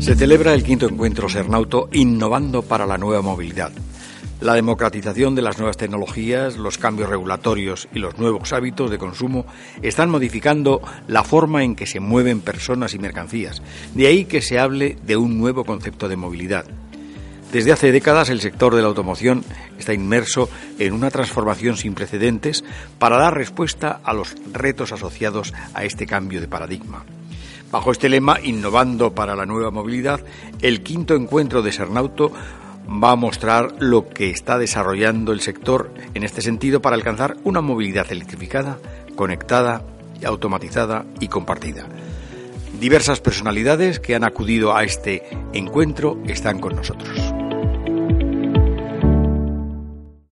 Se celebra el quinto encuentro Sernauto Innovando para la Nueva Movilidad. La democratización de las nuevas tecnologías, los cambios regulatorios y los nuevos hábitos de consumo están modificando la forma en que se mueven personas y mercancías. De ahí que se hable de un nuevo concepto de movilidad. Desde hace décadas el sector de la automoción está inmerso en una transformación sin precedentes para dar respuesta a los retos asociados a este cambio de paradigma. Bajo este lema, Innovando para la Nueva Movilidad, el quinto encuentro de Sernauto va a mostrar lo que está desarrollando el sector en este sentido para alcanzar una movilidad electrificada, conectada, automatizada y compartida. Diversas personalidades que han acudido a este encuentro están con nosotros.